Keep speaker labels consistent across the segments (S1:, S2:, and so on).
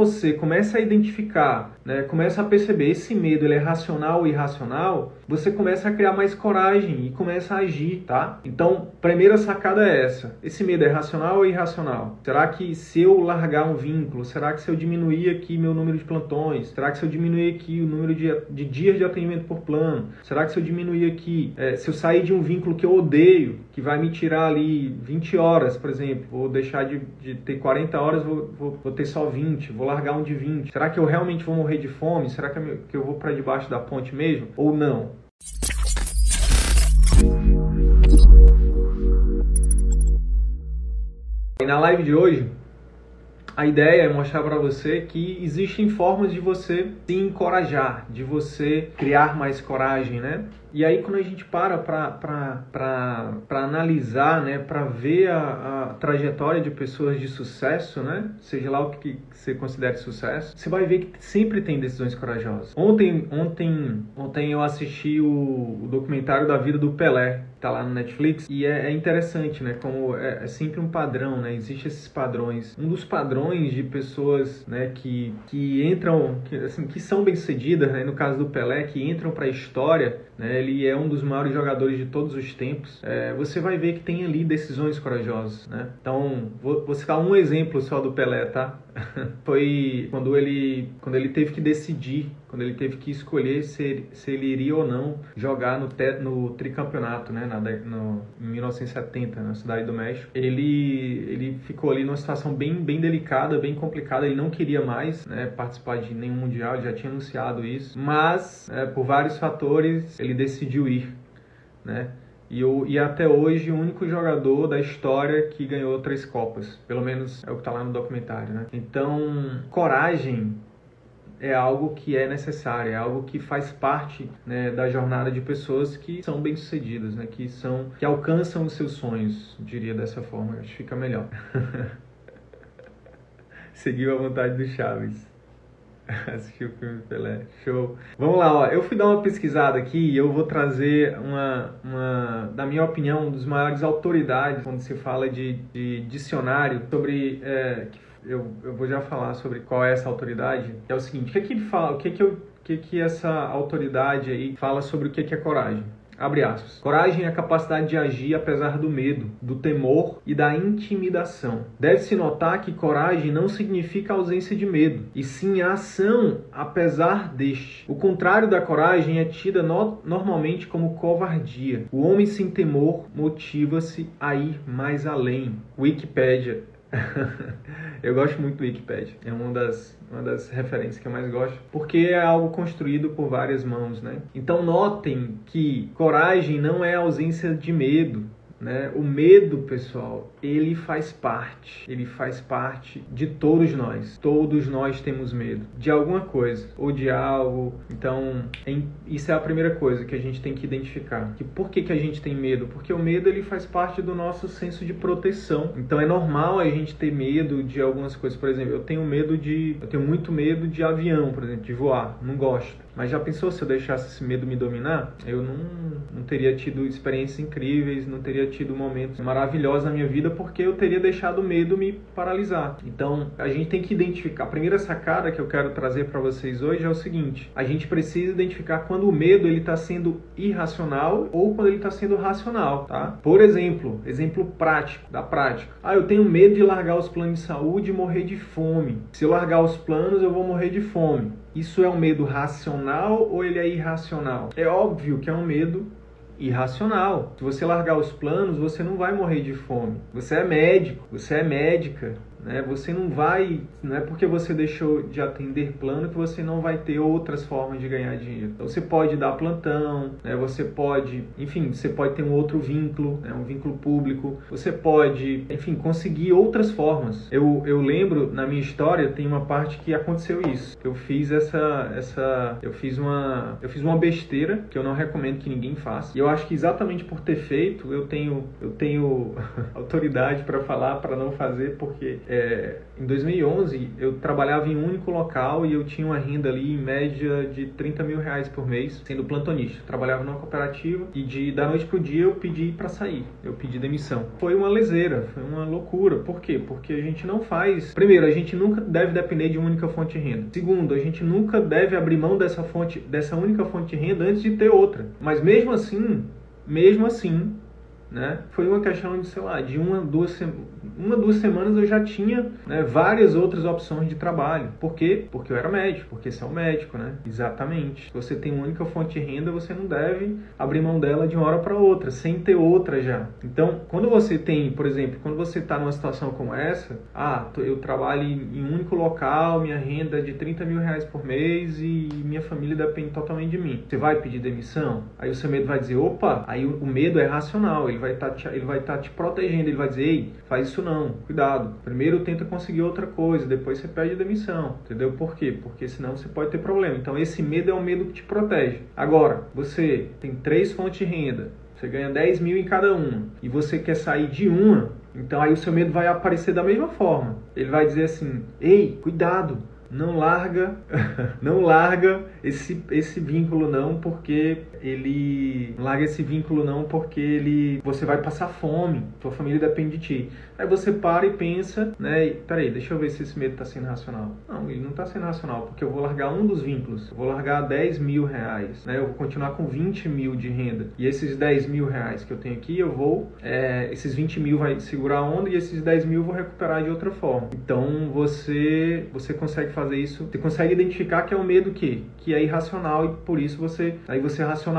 S1: Você começa a identificar, né, começa a perceber esse medo, ele é racional ou irracional, você começa a criar mais coragem e começa a agir, tá? Então, primeira sacada é essa. Esse medo é racional ou irracional? Será que se eu largar um vínculo, será que se eu diminuir aqui meu número de plantões, será que se eu diminuir aqui o número de, de dias de atendimento por plano, será que se eu diminuir aqui, é, se eu sair de um vínculo que eu odeio, que vai me tirar ali 20 horas, por exemplo, vou deixar de, de ter 40 horas, vou, vou, vou ter só 20, 20, vou largar um de 20. Será que eu realmente vou morrer de fome? Será que eu vou para debaixo da ponte mesmo? Ou não? E na live de hoje, a ideia é mostrar para você que existem formas de você se encorajar, de você criar mais coragem, né? E aí quando a gente para para analisar, né, para ver a, a, trajetória de pessoas de sucesso, né, seja lá o que você considere sucesso, você vai ver que sempre tem decisões corajosas. Ontem, ontem, ontem eu assisti o, o documentário da vida do Pelé, tá lá no Netflix, e é, é interessante, né, como é, é, sempre um padrão, né, existem esses padrões. Um dos padrões de pessoas, né, que, que entram, que, assim, que são bem-sucedidas, né, no caso do Pelé, que entram para a história, né, ele é um dos maiores jogadores de todos os tempos, é, você vai ver que tem ali decisões corajosas, né? Então, vou, vou citar um exemplo só do Pelé, tá? Foi quando ele, quando ele teve que decidir, quando ele teve que escolher se, se ele iria ou não jogar no, te, no tricampeonato, né? Na, no, em 1970, na Cidade do México. Ele, ele ficou ali numa situação bem, bem delicada, bem complicada. Ele não queria mais né, participar de nenhum mundial, já tinha anunciado isso. Mas, é, por vários fatores, ele decidiu ir, né? E, o, e até hoje o único jogador da história que ganhou três Copas. Pelo menos é o que está lá no documentário, né? Então, coragem é algo que é necessário, é algo que faz parte né, da jornada de pessoas que são bem-sucedidas, né, que são que alcançam os seus sonhos, diria dessa forma, acho que fica melhor. Seguiu a vontade do Chaves. Assistiu o filme Pelé. Show. Vamos lá, ó. Eu fui dar uma pesquisada aqui e eu vou trazer uma, uma da minha opinião, um dos maiores autoridades quando se fala de, de dicionário sobre. É, eu, eu vou já falar sobre qual é essa autoridade. É o seguinte: o que, é que ele fala? O que, é que, eu, o que, é que essa autoridade aí fala sobre o que, é que é coragem? Abre aspas. Coragem é a capacidade de agir apesar do medo, do temor e da intimidação. Deve-se notar que coragem não significa ausência de medo, e sim a ação apesar deste. O contrário da coragem é tida no normalmente como covardia. O homem sem temor motiva-se a ir mais além. Wikipédia eu gosto muito do Wikipedia. É uma das, uma das referências que eu mais gosto, porque é algo construído por várias mãos, né? Então notem que coragem não é ausência de medo, né? O medo, pessoal, ele faz parte, ele faz parte de todos nós. Todos nós temos medo de alguma coisa ou de algo. Então, isso é a primeira coisa que a gente tem que identificar. Que por que, que a gente tem medo? Porque o medo ele faz parte do nosso senso de proteção. Então, é normal a gente ter medo de algumas coisas. Por exemplo, eu tenho medo de, eu tenho muito medo de avião, por exemplo, de voar. Não gosto. Mas já pensou se eu deixasse esse medo me dominar? Eu não, não teria tido experiências incríveis, não teria tido momentos maravilhosos na minha vida porque eu teria deixado o medo me paralisar. Então, a gente tem que identificar. A primeira sacada que eu quero trazer para vocês hoje é o seguinte: a gente precisa identificar quando o medo ele está sendo irracional ou quando ele está sendo racional, tá? Por exemplo, exemplo prático da prática. Ah, eu tenho medo de largar os planos de saúde e morrer de fome. Se eu largar os planos, eu vou morrer de fome. Isso é um medo racional ou ele é irracional? É óbvio que é um medo irracional. Se você largar os planos, você não vai morrer de fome. Você é médico, você é médica, né? Você não vai, não é porque você deixou de atender plano que você não vai ter outras formas de ganhar dinheiro. Então você pode dar plantão, né? você pode, enfim, você pode ter um outro vínculo, né? um vínculo público, você pode, enfim, conseguir outras formas. Eu, eu lembro na minha história tem uma parte que aconteceu isso. Eu fiz essa, essa, eu fiz uma, eu fiz uma besteira que eu não recomendo que ninguém faça. E eu acho que exatamente por ter feito eu tenho, eu tenho autoridade para falar para não fazer porque é, em 2011 eu trabalhava em um único local e eu tinha uma renda ali em média de 30 mil reais por mês, sendo plantonista. trabalhava numa cooperativa e de da noite pro dia eu pedi para sair, eu pedi demissão. Foi uma leseira, foi uma loucura. Por quê? Porque a gente não faz. Primeiro, a gente nunca deve depender de uma única fonte de renda. Segundo, a gente nunca deve abrir mão dessa fonte, dessa única fonte de renda antes de ter outra. Mas mesmo assim, mesmo assim, né? Foi uma questão de, sei lá, de uma, duas, uma, duas semanas eu já tinha né, várias outras opções de trabalho. Por quê? Porque eu era médico, porque você é um médico, né? Exatamente. Você tem uma única fonte de renda, você não deve abrir mão dela de uma hora para outra, sem ter outra já. Então, quando você tem, por exemplo, quando você está numa situação como essa, ah, eu trabalho em um único local, minha renda é de 30 mil reais por mês e minha família depende totalmente de mim. Você vai pedir demissão? Aí o seu medo vai dizer, opa, aí o medo é racional, ele vai estar tá, ele vai estar tá te protegendo, ele vai dizer, ei, faz isso não, cuidado. Primeiro tenta conseguir outra coisa, depois você pede demissão, entendeu? Por quê? Porque senão você pode ter problema. Então esse medo é um medo que te protege. Agora, você tem três fontes de renda, você ganha 10 mil em cada uma, e você quer sair de uma, então aí o seu medo vai aparecer da mesma forma. Ele vai dizer assim, ei, cuidado, não larga, não larga esse, esse vínculo não, porque ele larga esse vínculo não, porque ele você vai passar fome, tua família depende de ti. Aí você para e pensa, né? E, peraí, deixa eu ver se esse medo está sendo racional. Não, ele não está sendo racional, porque eu vou largar um dos vínculos, eu vou largar 10 mil reais, né? Eu vou continuar com 20 mil de renda. E esses 10 mil reais que eu tenho aqui, eu vou, é, esses 20 mil vai segurar a onda e esses 10 mil eu vou recuperar de outra forma. Então você, você consegue fazer fazer isso, você consegue identificar que é um medo que, que é irracional e por isso você aí você racionaliza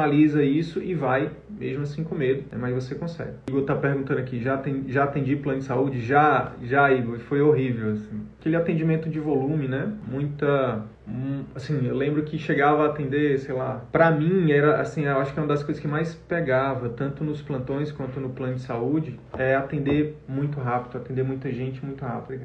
S1: isso e vai mesmo assim com medo, né? mas você consegue. Igor tá perguntando aqui, já, tem, já atendi plano de saúde? Já, já Igor, foi horrível assim. Aquele atendimento de volume, né? Muita assim, eu lembro que chegava a atender, sei lá, para mim era assim, eu acho que é uma das coisas que mais pegava, tanto nos plantões quanto no plano de saúde, é atender muito rápido, atender muita gente muito rápido.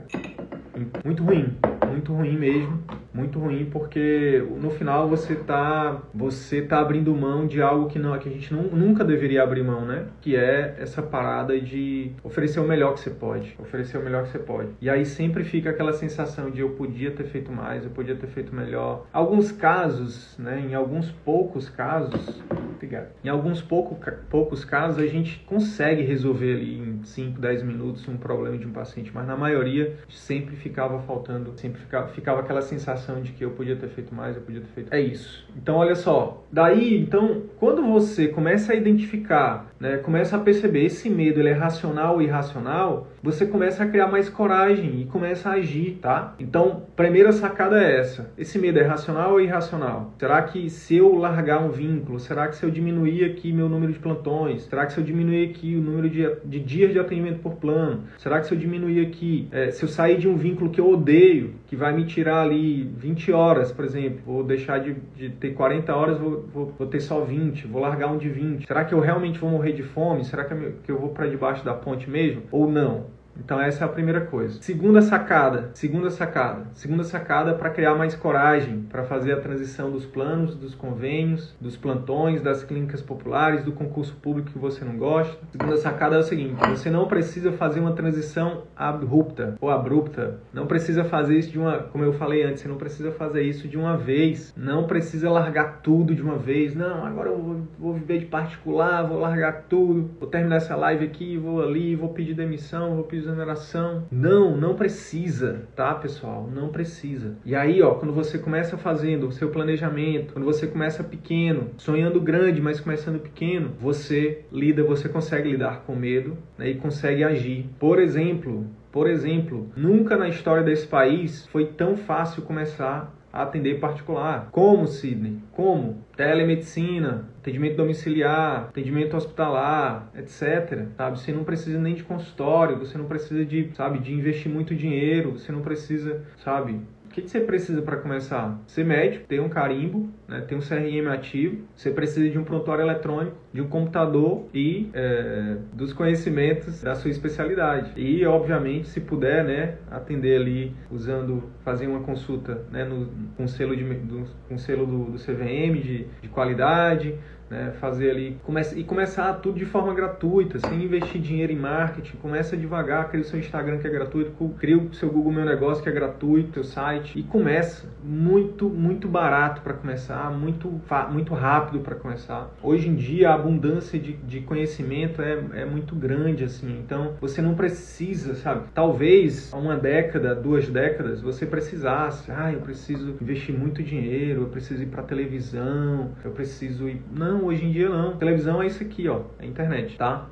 S1: Muito ruim, muito ruim mesmo, muito ruim porque no final você tá você tá abrindo mão de algo que não que a gente não, nunca deveria abrir mão, né? Que é essa parada de oferecer o melhor que você pode, oferecer o melhor que você pode. E aí sempre fica aquela sensação de eu podia ter feito mais, eu podia ter feito melhor. Alguns casos, né, em alguns poucos casos, obrigado. Em alguns pouco, poucos casos a gente consegue resolver ali em 5, 10 minutos um problema de um paciente, mas na maioria sempre ficava faltando, sempre ficava, ficava aquela sensação de que eu podia ter feito mais, eu podia ter feito. É isso. Então olha só, daí, então, quando você começa a identificar, né, começa a perceber esse medo, ele é racional ou irracional, você começa a criar mais coragem e começa a agir, tá? Então, primeira sacada é essa. Esse medo é racional ou irracional? Será que se eu largar um vínculo, será que se eu diminuir aqui meu número de plantões, será que se eu diminuir aqui o número de, de dias de atendimento por plano, será que se eu diminuir aqui, é, se eu sair de um vínculo que eu odeio, que vai me tirar ali 20 horas, por exemplo, vou deixar de, de ter 40 horas, vou, vou, vou, ter só 20, vou largar um de 20. Será que eu realmente vou morrer de fome? Será que que eu vou para debaixo da ponte mesmo? Ou não? Então essa é a primeira coisa. Segunda sacada, segunda sacada, segunda sacada para criar mais coragem para fazer a transição dos planos, dos convênios, dos plantões, das clínicas populares, do concurso público que você não gosta. Segunda sacada é o seguinte: você não precisa fazer uma transição abrupta ou abrupta. Não precisa fazer isso de uma, como eu falei antes, você não precisa fazer isso de uma vez. Não precisa largar tudo de uma vez. Não, agora eu vou, vou viver de particular, vou largar tudo, vou terminar essa live aqui, vou ali, vou pedir demissão, vou pedir exoneração. Não, não precisa, tá, pessoal? Não precisa. E aí, ó, quando você começa fazendo o seu planejamento, quando você começa pequeno, sonhando grande, mas começando pequeno, você lida, você consegue lidar com medo né, e consegue agir. Por exemplo, por exemplo, nunca na história desse país foi tão fácil começar atender particular. Como, Sidney? Como? Telemedicina, atendimento domiciliar, atendimento hospitalar, etc. Sabe? Você não precisa nem de consultório, você não precisa de, sabe, de investir muito dinheiro, você não precisa, sabe, que, que você precisa para começar? Ser médico, ter um carimbo, né, ter um CRM ativo, você precisa de um prontuário eletrônico, de um computador e é, dos conhecimentos da sua especialidade. E, obviamente, se puder, né, atender ali usando, fazer uma consulta né, no, com selo, de, do, com selo do, do CVM de, de qualidade, né, fazer ali e começar tudo de forma gratuita, sem investir dinheiro em marketing, começa devagar, cria o seu Instagram que é gratuito, cria o seu Google Meu Negócio que é gratuito, teu site e começa muito muito barato para começar, muito muito rápido para começar. Hoje em dia a abundância de, de conhecimento é, é muito grande assim, então você não precisa, sabe? Talvez há uma década, duas décadas você precisasse, ah, eu preciso investir muito dinheiro, eu preciso ir para televisão, eu preciso ir não hoje em dia não. Televisão é isso aqui, ó, é internet, tá?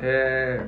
S1: É,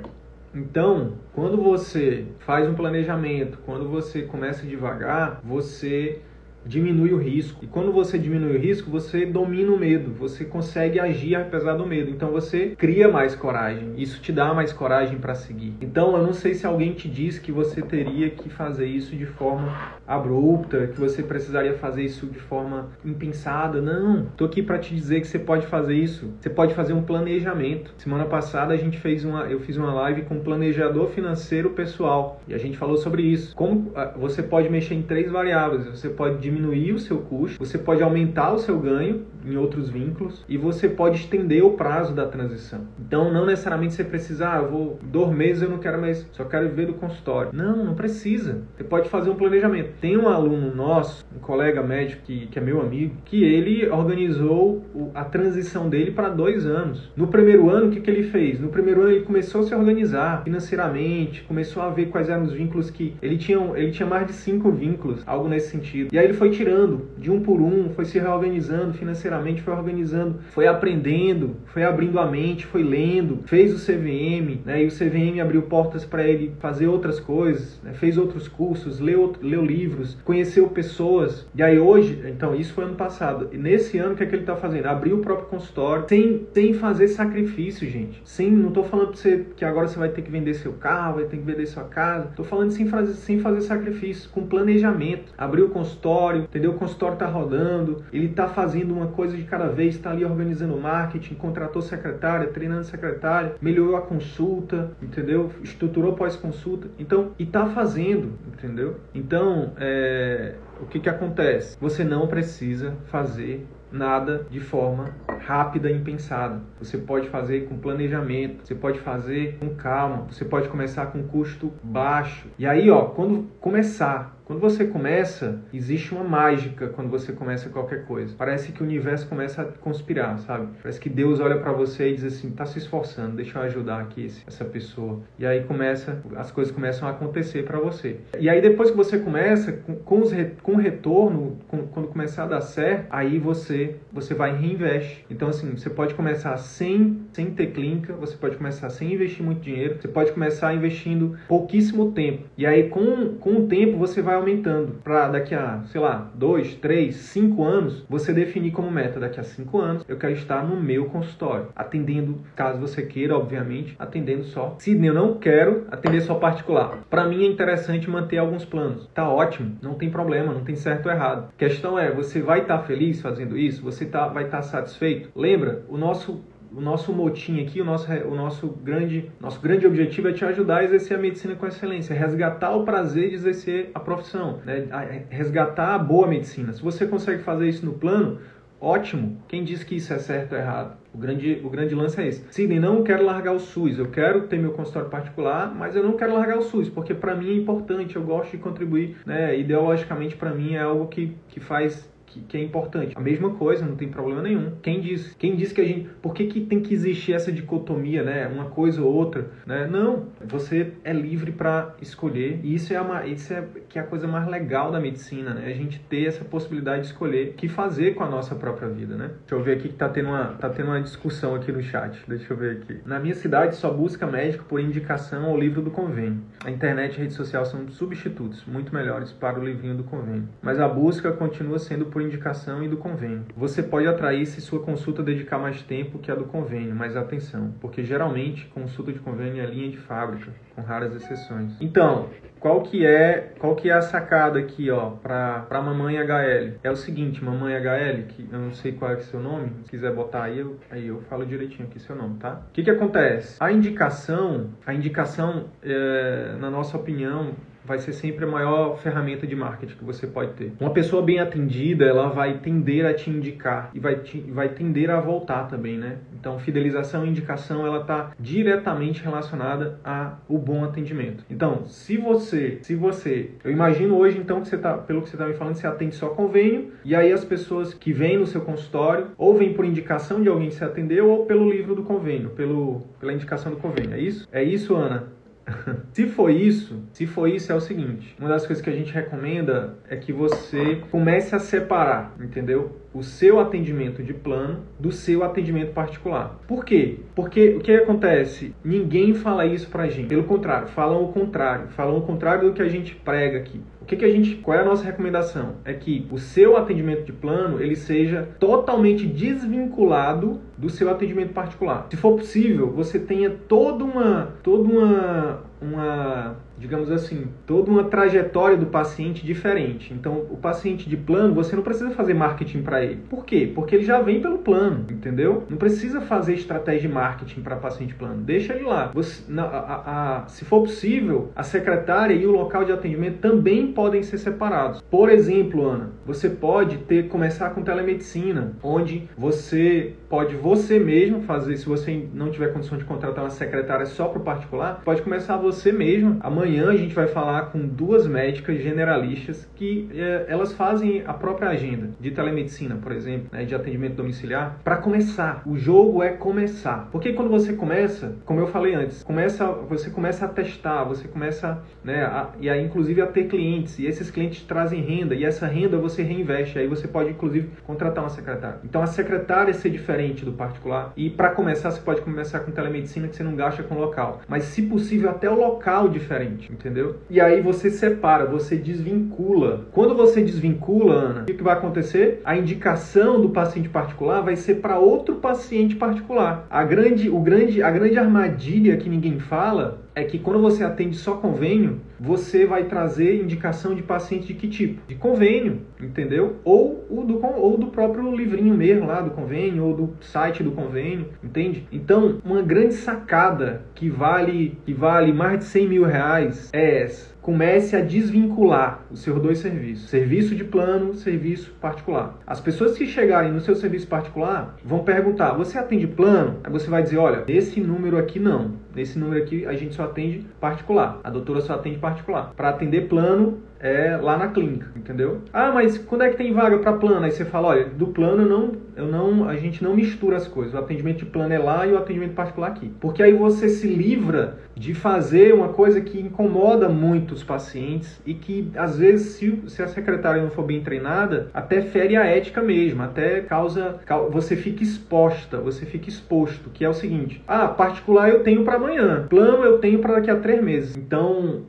S1: então, quando você faz um planejamento, quando você começa devagar, você diminui o risco. E quando você diminui o risco, você domina o medo, você consegue agir apesar do medo. Então você cria mais coragem. Isso te dá mais coragem para seguir. Então eu não sei se alguém te diz que você teria que fazer isso de forma abrupta, que você precisaria fazer isso de forma impensada. Não, tô aqui para te dizer que você pode fazer isso. Você pode fazer um planejamento. Semana passada a gente fez uma, eu fiz uma live com um planejador financeiro pessoal e a gente falou sobre isso. Como ah, você pode mexer em três variáveis. Você pode diminuir o seu custo, você pode aumentar o seu ganho em outros vínculos e você pode estender o prazo da transição. Então, não necessariamente você precisa, ah, eu vou dois meses eu não quero mais, só quero viver do consultório. Não, não precisa. Você pode fazer um planejamento. Tem um aluno nosso, um colega médico que, que é meu amigo, que ele organizou a transição dele para dois anos. No primeiro ano, o que, que ele fez? No primeiro ano ele começou a se organizar financeiramente, começou a ver quais eram os vínculos que ele tinha, ele tinha mais de cinco vínculos, algo nesse sentido. E aí ele foi tirando de um por um, foi se reorganizando financeiramente, foi organizando, foi aprendendo, foi abrindo a mente, foi lendo, fez o CVM, né? E o CVM abriu portas para ele fazer outras coisas, né? fez outros cursos, leu, leu livros, conheceu pessoas. E aí hoje, então isso foi ano passado. E nesse ano o que é que ele está fazendo? Abriu o próprio consultório, sem, sem fazer sacrifício, gente. Sem, não estou falando para você que agora você vai ter que vender seu carro, vai ter que vender sua casa. Estou falando sem fazer, sem fazer sacrifício, com planejamento. Abriu o consultório consultório, entendeu? O consultório está rodando, ele está fazendo uma coisa de cada vez, está ali organizando marketing, contratou secretária, treinando secretária, melhorou a consulta, entendeu? Estruturou pós-consulta, então, e está fazendo, entendeu? Então, é, o que que acontece? Você não precisa fazer nada de forma rápida e impensada. Você pode fazer com planejamento, você pode fazer com calma, você pode começar com custo baixo. E aí, ó, quando começar quando você começa, existe uma mágica quando você começa qualquer coisa. Parece que o universo começa a conspirar, sabe? Parece que Deus olha para você e diz assim: tá se esforçando, deixa eu ajudar aqui essa pessoa. E aí começa, as coisas começam a acontecer para você. E aí depois que você começa, com, os, com o retorno, com, quando começar a dar certo, aí você, você vai e reinveste. Então, assim, você pode começar sem, sem ter clínica, você pode começar sem investir muito dinheiro, você pode começar investindo pouquíssimo tempo. E aí, com, com o tempo, você vai aumentando para daqui a, sei lá, dois, três, cinco anos, você definir como meta daqui a cinco anos, eu quero estar no meu consultório, atendendo, caso você queira, obviamente, atendendo só. Sidney, eu não quero atender só particular. Para mim é interessante manter alguns planos. Tá ótimo, não tem problema, não tem certo ou errado. A questão é, você vai estar tá feliz fazendo isso? Você tá, vai estar tá satisfeito? Lembra, o nosso o nosso motim aqui, o nosso, o nosso, grande, nosso grande objetivo é te ajudar a exercer a medicina com excelência, resgatar o prazer de exercer a profissão, né? resgatar a boa medicina. Se você consegue fazer isso no plano, ótimo. Quem diz que isso é certo ou errado? O grande, o grande lance é esse. Sidney, não quero largar o SUS. Eu quero ter meu consultório particular, mas eu não quero largar o SUS, porque para mim é importante, eu gosto de contribuir, né? Ideologicamente, para mim é algo que, que faz que, que, é importante. A mesma coisa, não tem problema nenhum. Quem diz, quem diz que a gente. Por que, que tem que existir essa dicotomia, né? Uma coisa ou outra, né? Não. Você é livre para escolher. E isso é, uma, isso é que é a coisa mais legal da medicina, né? A gente ter essa possibilidade de escolher o que fazer com a nossa própria vida, né? Deixa eu ver aqui que tá tendo uma, tá tendo uma discussão aqui no chat. Deixa eu ver aqui. Na minha cidade só busca médico por indicação ou livro do convênio. A internet e a rede social são substitutos muito melhores para o livrinho do convênio. Mas a busca continua sendo por indicação e do convênio. Você pode atrair se sua consulta dedicar mais tempo que a do convênio, mas atenção, porque geralmente consulta de convênio é linha de fábrica, com raras exceções. Então, qual que é qual que é a sacada aqui ó para para mamãe HL é o seguinte mamãe HL que eu não sei qual é o seu nome se quiser botar aí eu, aí eu falo direitinho aqui seu nome tá o que que acontece a indicação a indicação é, na nossa opinião vai ser sempre a maior ferramenta de marketing que você pode ter. Uma pessoa bem atendida, ela vai tender a te indicar e vai, te, vai tender a voltar também, né? Então, fidelização e indicação, ela está diretamente relacionada ao bom atendimento. Então, se você, se você, eu imagino hoje então que você tá, pelo que você está me falando, você atende só convênio e aí as pessoas que vêm no seu consultório ou vêm por indicação de alguém que você atendeu ou pelo livro do convênio, pelo, pela indicação do convênio. É isso? É isso, Ana? se for isso, se for isso é o seguinte, uma das coisas que a gente recomenda é que você comece a separar, entendeu? O seu atendimento de plano do seu atendimento particular. Por quê? Porque o que acontece? Ninguém fala isso pra gente. Pelo contrário, falam o contrário. Falam o contrário do que a gente prega aqui. O que, que a gente, qual é a nossa recomendação? É que o seu atendimento de plano ele seja totalmente desvinculado do seu atendimento particular. Se for possível, você tenha toda uma, toda uma, uma digamos assim, toda uma trajetória do paciente diferente. Então, o paciente de plano, você não precisa fazer marketing para ele. Por quê? Porque ele já vem pelo plano, entendeu? Não precisa fazer estratégia de marketing para paciente plano. Deixa ele lá. Você, na, a, a, se for possível, a secretária e o local de atendimento também podem ser separados. Por exemplo, Ana, você pode ter começar com telemedicina, onde você pode você mesmo fazer, se você não tiver condição de contratar uma secretária só para o particular, pode começar você mesmo amanhã Amanhã a gente vai falar com duas médicas generalistas que é, elas fazem a própria agenda de telemedicina, por exemplo, né, de atendimento domiciliar, para começar. O jogo é começar. Porque quando você começa, como eu falei antes, começa, você começa a testar, você começa, né, a, e aí inclusive a ter clientes, e esses clientes trazem renda, e essa renda você reinveste, aí você pode inclusive contratar uma secretária. Então a secretária ser diferente do particular, e para começar você pode começar com telemedicina que você não gasta com local, mas se possível até o local diferente entendeu? E aí você separa, você desvincula. Quando você desvincula, Ana, o que, vai acontecer? A indicação do paciente particular vai ser para outro paciente particular. A grande, o grande, a grande armadilha que ninguém fala é que quando você atende só convênio, você vai trazer indicação de paciente de que tipo? De convênio, entendeu? Ou, o do, ou do próprio livrinho mesmo lá do convênio, ou do site do convênio, entende? Então, uma grande sacada que vale, que vale mais de 100 mil reais é essa comece a desvincular os seus dois serviços, serviço de plano, serviço particular. As pessoas que chegarem no seu serviço particular vão perguntar: "Você atende plano?" Aí você vai dizer: "Olha, esse número aqui não. Nesse número aqui a gente só atende particular. A doutora só atende particular. Para atender plano, é lá na clínica, entendeu? Ah, mas quando é que tem vaga para plano? Aí você fala, olha, do plano eu não, eu não, a gente não mistura as coisas. O atendimento de plano é lá e o atendimento particular aqui. Porque aí você se livra de fazer uma coisa que incomoda muito os pacientes e que às vezes se, se a secretária não for bem treinada, até fere a ética mesmo, até causa, você fica exposta, você fica exposto, que é o seguinte: ah, particular eu tenho para amanhã, plano eu tenho para daqui a três meses. Então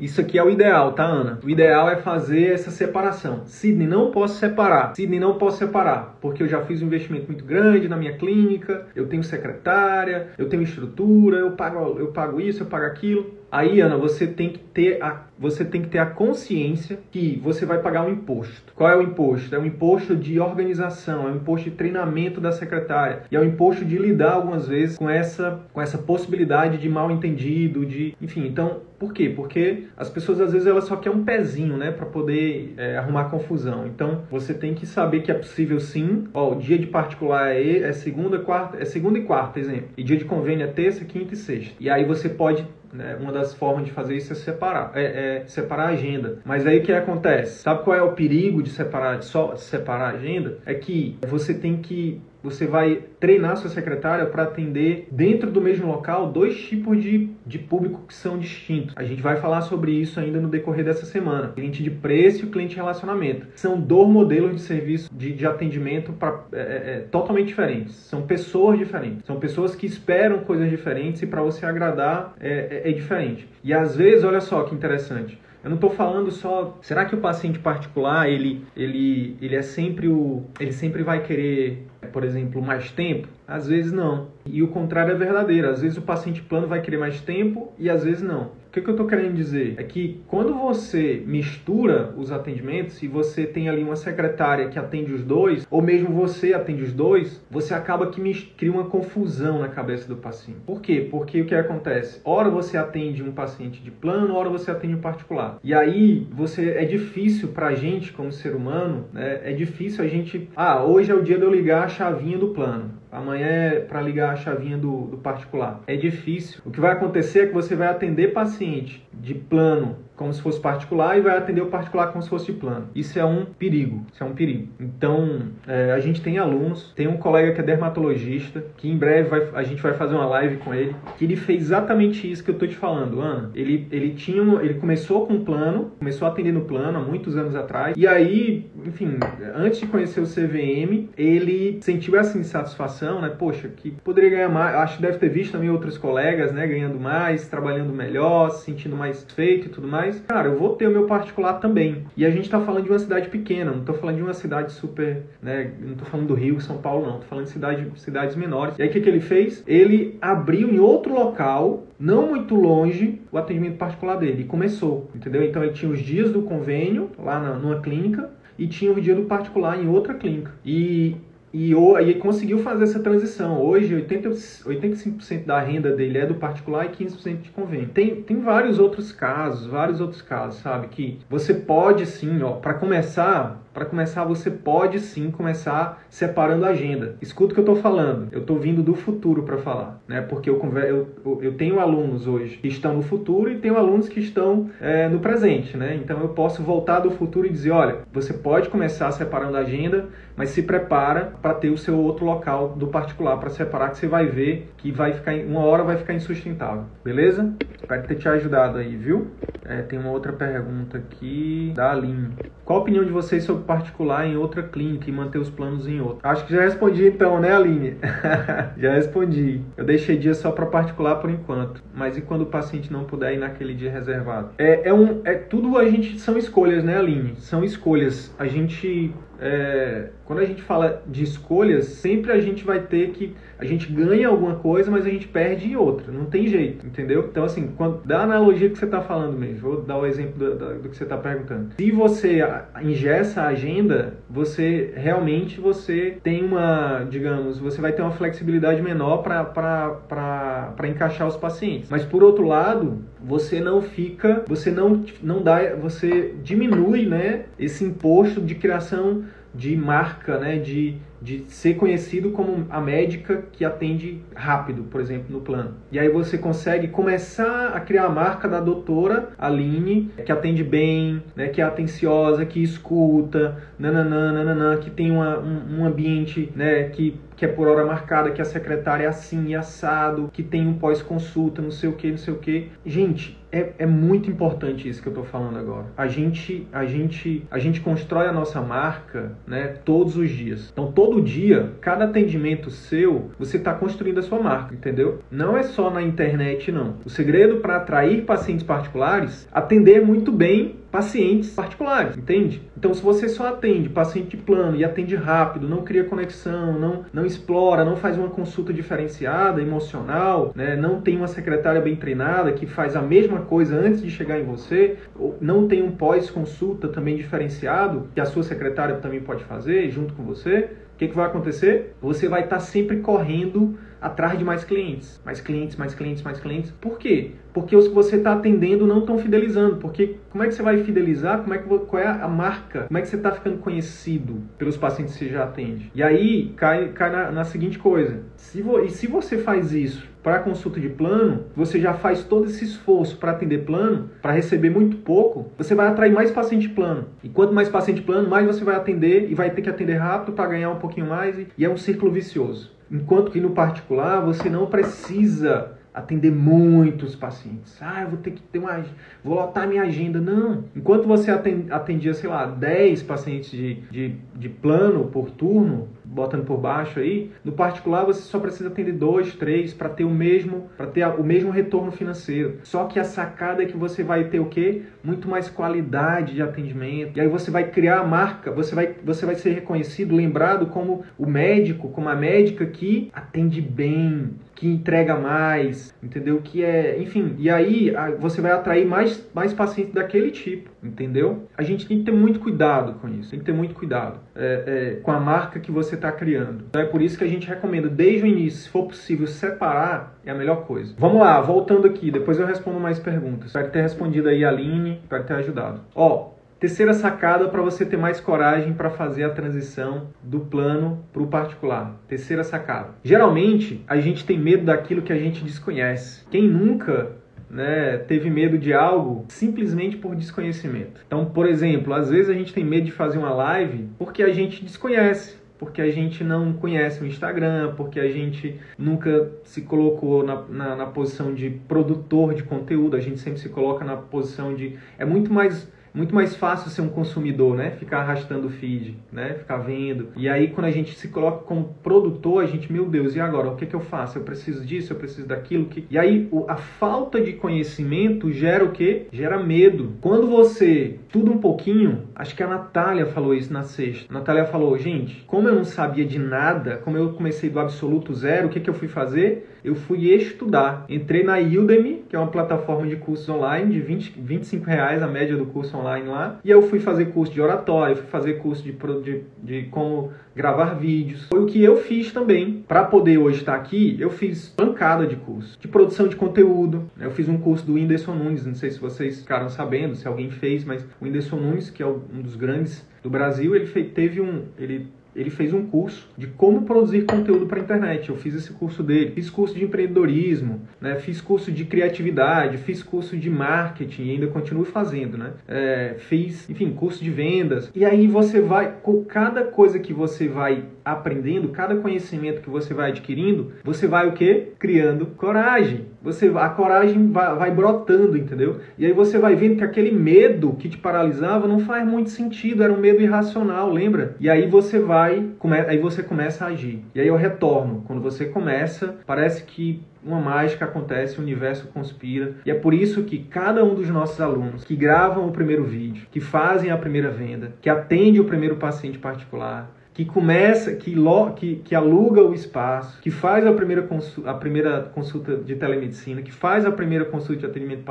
S1: isso aqui é o ideal, tá, Ana? O ideal é fazer essa separação. Sidney, não posso separar. Sidney, não posso separar, porque eu já fiz um investimento muito grande na minha clínica, eu tenho secretária, eu tenho estrutura, eu pago, eu pago isso, eu pago aquilo. Aí, Ana, você tem que ter a, você tem que ter a consciência que você vai pagar um imposto. Qual é o imposto? É um imposto de organização, é um imposto de treinamento da secretária e é um imposto de lidar algumas vezes com essa, com essa possibilidade de mal entendido, de, enfim. Então, por quê? Porque as pessoas às vezes elas só querem um pezinho, né, para poder é, arrumar confusão. Então, você tem que saber que é possível sim. Ó, o dia de particular é, é segunda, quarta, é segunda e quarta, exemplo. E dia de convênio é terça, quinta e sexta. E aí você pode né, uma das formas de fazer isso é separar, é, é, separar a agenda. Mas aí o que acontece? Sabe qual é o perigo de separar, de só separar a agenda? É que você tem que você vai treinar sua secretária para atender dentro do mesmo local dois tipos de, de público que são distintos. A gente vai falar sobre isso ainda no decorrer dessa semana. Cliente de preço e cliente de relacionamento. São dois modelos de serviço de, de atendimento pra, é, é, é, totalmente diferentes. São pessoas diferentes. São pessoas que esperam coisas diferentes e para você agradar é, é, é diferente. E às vezes, olha só que interessante. Eu não estou falando só. Será que o paciente particular ele, ele, ele é sempre o. Ele sempre vai querer por exemplo, mais tempo? Às vezes não. E o contrário é verdadeiro. Às vezes o paciente plano vai querer mais tempo e às vezes não. O que, que eu estou querendo dizer? É que quando você mistura os atendimentos e você tem ali uma secretária que atende os dois, ou mesmo você atende os dois, você acaba que cria uma confusão na cabeça do paciente. Por quê? Porque o que acontece? Ora você atende um paciente de plano, ora você atende um particular. E aí você é difícil para a gente, como ser humano, né? é difícil a gente. Ah, hoje é o dia de eu ligar a chavinha do plano. Amanhã é para ligar a chavinha do, do particular. É difícil. O que vai acontecer é que você vai atender paciente de plano como se fosse particular e vai atender o particular como se fosse de plano. Isso é um perigo, isso é um perigo. Então, é, a gente tem alunos, tem um colega que é dermatologista, que em breve vai, a gente vai fazer uma live com ele, que ele fez exatamente isso que eu tô te falando, Ana. Ele, ele tinha, ele começou com um plano, começou a atender no plano há muitos anos atrás, e aí, enfim, antes de conhecer o CVM, ele sentiu essa insatisfação, né? Poxa, que poderia ganhar mais, acho que deve ter visto também outros colegas, né, ganhando mais, trabalhando melhor, se sentindo mais feito e tudo mais, mas, cara, eu vou ter o meu particular também. E a gente tá falando de uma cidade pequena, não tô falando de uma cidade super, né? Não tô falando do Rio, São Paulo, não. Tô falando de cidade, cidades menores. E aí o que, que ele fez? Ele abriu em outro local, não muito longe, o atendimento particular dele. E começou, entendeu? Então ele tinha os dias do convênio lá na, numa clínica e tinha o dia do particular em outra clínica. E e, e conseguiu fazer essa transição. Hoje, 80, 85% da renda dele é do particular e 15% de convênio. Tem, tem vários outros casos, vários outros casos, sabe? Que você pode sim, ó, para começar, para começar, você pode sim começar separando a agenda. Escuta o que eu estou falando. Eu estou vindo do futuro para falar, né? Porque eu, eu, eu tenho alunos hoje que estão no futuro e tenho alunos que estão é, no presente, né? Então eu posso voltar do futuro e dizer, olha, você pode começar separando a agenda, mas se prepara para ter o seu outro local do particular para separar, que você vai ver que vai ficar uma hora vai ficar insustentável, beleza? Espero ter te ajudado aí, viu? É, tem uma outra pergunta aqui da Aline. Qual a opinião de vocês sobre particular em outra clínica e manter os planos em outra? Acho que já respondi então, né, Aline? já respondi. Eu deixei dia só para particular por enquanto. Mas e quando o paciente não puder ir naquele dia reservado? É, é um, é tudo a gente são escolhas, né, Aline? São escolhas. A gente é, quando a gente fala de escolhas, sempre a gente vai ter que. A gente ganha alguma coisa, mas a gente perde em outra. Não tem jeito, entendeu? Então, assim, quando, da analogia que você está falando mesmo, vou dar o exemplo do, do, do que você está perguntando. Se você ingessa a agenda, você realmente você tem uma, digamos, você vai ter uma flexibilidade menor para encaixar os pacientes. Mas por outro lado, você não fica, você não, não dá, você diminui, né, esse imposto de criação de marca, né, de, de ser conhecido como a médica que atende rápido, por exemplo, no plano. E aí você consegue começar a criar a marca da doutora Aline, que atende bem, né, que é atenciosa, que escuta, nananã, nananã, que tem uma, um, um ambiente né, que que é por hora marcada, que a secretária é assim e assado, que tem um pós-consulta, não sei o que, não sei o que. Gente, é, é muito importante isso que eu estou falando agora. A gente, a gente, a gente constrói a nossa marca, né, todos os dias. Então, todo dia, cada atendimento seu, você está construindo a sua marca, entendeu? Não é só na internet, não. O segredo para atrair pacientes particulares, atender muito bem pacientes particulares, entende? Então, se você só atende paciente de plano e atende rápido, não cria conexão, não, não explora, não faz uma consulta diferenciada, emocional, né? não tem uma secretária bem treinada que faz a mesma coisa antes de chegar em você, não tem um pós-consulta também diferenciado, que a sua secretária também pode fazer junto com você, o que, que vai acontecer? Você vai estar sempre correndo atrás de mais clientes. Mais clientes, mais clientes, mais clientes. Por quê? Porque os que você está atendendo não estão fidelizando. Porque como é que você vai fidelizar? Como é que, qual é a marca? Como é que você está ficando conhecido pelos pacientes que você já atende? E aí cai, cai na, na seguinte coisa. Se vo, e se você faz isso para consulta de plano, você já faz todo esse esforço para atender plano, para receber muito pouco, você vai atrair mais paciente plano. E quanto mais paciente plano, mais você vai atender e vai ter que atender rápido para ganhar um pouquinho mais. E é um círculo vicioso. Enquanto que no particular você não precisa atender muitos pacientes. Ah, eu vou ter que ter uma. Vou lotar minha agenda. Não. Enquanto você atendia, sei lá, 10 pacientes de, de, de plano por turno, botando por baixo aí, no particular você só precisa atender dois, três para ter o mesmo, para ter o mesmo retorno financeiro. Só que a sacada é que você vai ter o quê? Muito mais qualidade de atendimento. E aí você vai criar a marca, você vai, você vai ser reconhecido, lembrado como o médico, como a médica que atende bem, que entrega mais, entendeu? Que é, enfim, e aí você vai atrair mais, mais pacientes daquele tipo, entendeu? A gente tem que ter muito cuidado com isso, tem que ter muito cuidado é, é, com a marca que você está criando. Então é por isso que a gente recomenda, desde o início, se for possível, separar, é a melhor coisa. Vamos lá, voltando aqui, depois eu respondo mais perguntas. Espero ter respondido aí a Aline, espero ter ajudado. Ó, Terceira sacada para você ter mais coragem para fazer a transição do plano para o particular. Terceira sacada. Geralmente a gente tem medo daquilo que a gente desconhece. Quem nunca né, teve medo de algo simplesmente por desconhecimento? Então, por exemplo, às vezes a gente tem medo de fazer uma live porque a gente desconhece porque a gente não conhece o Instagram, porque a gente nunca se colocou na, na, na, posição de produtor de conteúdo, a gente sempre se coloca na posição de. É muito mais muito mais fácil ser um consumidor, né? Ficar arrastando o feed, né? Ficar vendo. E aí, quando a gente se coloca como produtor, a gente, meu Deus, e agora? O que, que eu faço? Eu preciso disso, eu preciso daquilo. Que... E aí, a falta de conhecimento gera o quê? Gera medo. Quando você tudo um pouquinho, acho que a Natália falou isso na sexta. A Natália falou, gente, como eu não sabia de nada, como eu comecei do absoluto zero, o que, que eu fui fazer? Eu fui estudar. Entrei na Udemy, que é uma plataforma de cursos online, de 20, 25 reais a média do curso online lá. E eu fui fazer curso de oratória, fui fazer curso de, de, de como gravar vídeos. Foi o que eu fiz também. Para poder hoje estar aqui, eu fiz pancada de curso. De produção de conteúdo. Eu fiz um curso do Whindersson Nunes, não sei se vocês ficaram sabendo, se alguém fez, mas o Whindersson Nunes, que é um dos grandes do Brasil, ele teve um... Ele ele fez um curso de como produzir conteúdo para a internet. Eu fiz esse curso dele. Fiz curso de empreendedorismo, né? fiz curso de criatividade, fiz curso de marketing e ainda continuo fazendo. Né? É, fiz, enfim, curso de vendas. E aí você vai, com cada coisa que você vai aprendendo, cada conhecimento que você vai adquirindo, você vai o quê? Criando coragem. Você a coragem vai, vai, brotando, entendeu? E aí você vai vendo que aquele medo que te paralisava não faz muito sentido, era um medo irracional, lembra? E aí você vai, come, aí você começa a agir. E aí eu retorno. Quando você começa, parece que uma mágica acontece, o universo conspira. E é por isso que cada um dos nossos alunos que gravam o primeiro vídeo, que fazem a primeira venda, que atende o primeiro paciente particular, que começa, que, lo, que, que aluga o espaço, que faz a primeira, consulta, a primeira consulta de telemedicina, que faz a primeira consulta de atendimento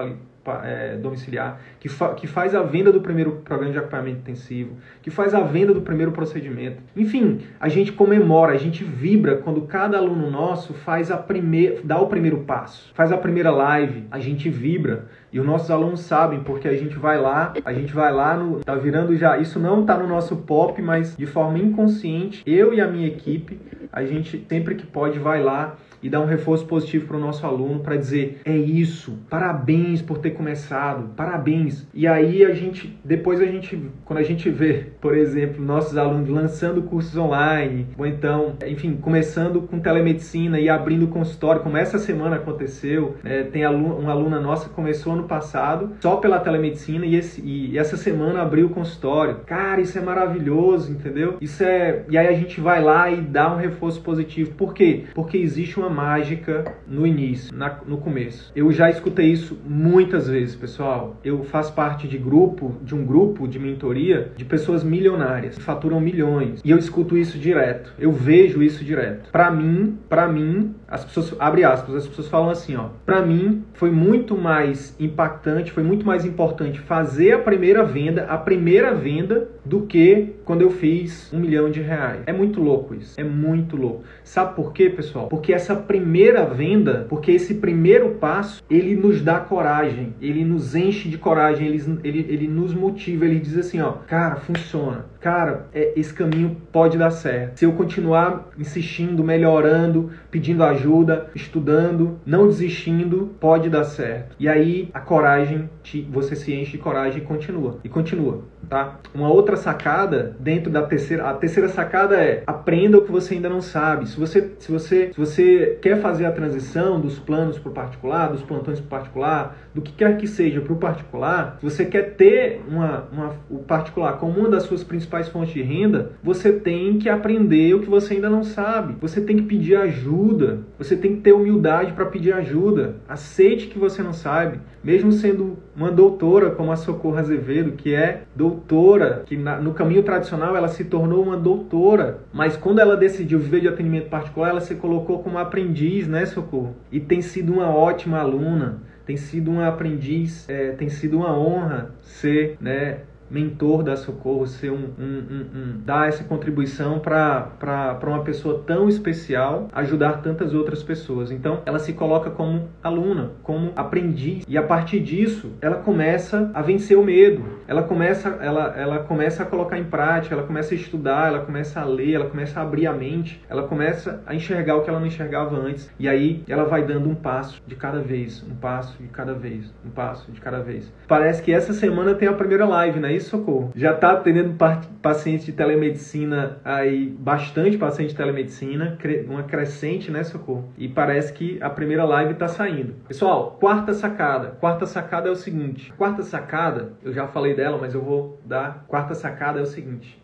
S1: é, domiciliar, que, fa que faz a venda do primeiro programa de acompanhamento intensivo, que faz a venda do primeiro procedimento. Enfim, a gente comemora, a gente vibra quando cada aluno nosso faz a primeira, dá o primeiro passo, faz a primeira live, a gente vibra. E os nossos alunos sabem, porque a gente vai lá, a gente vai lá no. Tá virando já. Isso não tá no nosso pop, mas de forma inconsciente, eu e a minha equipe, a gente sempre que pode vai lá e dar um reforço positivo para o nosso aluno para dizer é isso, parabéns por ter começado, parabéns. E aí a gente, depois a gente, quando a gente vê, por exemplo, nossos alunos lançando cursos online, ou então, enfim, começando com telemedicina e abrindo consultório, como essa semana aconteceu, é, tem uma aluna nossa que começou ano passado só pela telemedicina e, esse, e essa semana abriu o consultório. Cara, isso é maravilhoso, entendeu? Isso é. E aí a gente vai lá e dá um reforço positivo. Por quê? Porque existe uma mágica no início, na, no começo. Eu já escutei isso muitas vezes, pessoal. Eu faço parte de grupo, de um grupo de mentoria de pessoas milionárias, que faturam milhões. E eu escuto isso direto. Eu vejo isso direto. Para mim, para mim, as pessoas abre aspas, as pessoas falam assim, ó. Para mim foi muito mais impactante, foi muito mais importante fazer a primeira venda, a primeira venda do que quando eu fiz um milhão de reais. É muito louco isso. É muito louco. Sabe por quê, pessoal? Porque essa primeira venda, porque esse primeiro passo, ele nos dá coragem, ele nos enche de coragem, ele, ele, ele nos motiva, ele diz assim, ó, cara, funciona. Cara, é, esse caminho pode dar certo. Se eu continuar insistindo, melhorando, pedindo ajuda, estudando, não desistindo, pode dar certo. E aí a coragem, te, você se enche de coragem e continua. E continua tá? Uma outra sacada dentro da terceira, a terceira sacada é aprenda o que você ainda não sabe. Se você, se você, se você quer fazer a transição dos planos para o particular, dos plantões para o particular, do que quer que seja para o particular, se você quer ter uma, uma, o particular como uma das suas principais fontes de renda, você tem que aprender o que você ainda não sabe. Você tem que pedir ajuda. Você tem que ter humildade para pedir ajuda. Aceite que você não sabe, mesmo sendo uma doutora como a Socorro Azevedo, que é doutora, que na, no caminho tradicional ela se tornou uma doutora, mas quando ela decidiu viver de atendimento particular, ela se colocou como aprendiz, né, Socorro? E tem sido uma ótima aluna, tem sido uma aprendiz, é, tem sido uma honra ser, né, mentor da Socorro, ser um, um, um, um dar essa contribuição para uma pessoa tão especial, ajudar tantas outras pessoas. Então, ela se coloca como aluna, como aprendiz, e a partir disso, ela começa a vencer o medo. Ela começa, ela, ela começa a colocar em prática, ela começa a estudar, ela começa a ler, ela começa a abrir a mente, ela começa a enxergar o que ela não enxergava antes. E aí ela vai dando um passo de cada vez, um passo de cada vez, um passo de cada vez. Parece que essa semana tem a primeira live, né? Isso, Socorro? Já está atendendo pacientes de telemedicina aí, bastante paciente de telemedicina, uma crescente, né, Socorro? E parece que a primeira live está saindo. Pessoal, quarta sacada. Quarta sacada é o seguinte. Quarta sacada, eu já falei dela, mas eu vou dar. Quarta sacada é o seguinte.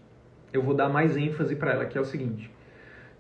S1: Eu vou dar mais ênfase para ela, que é o seguinte.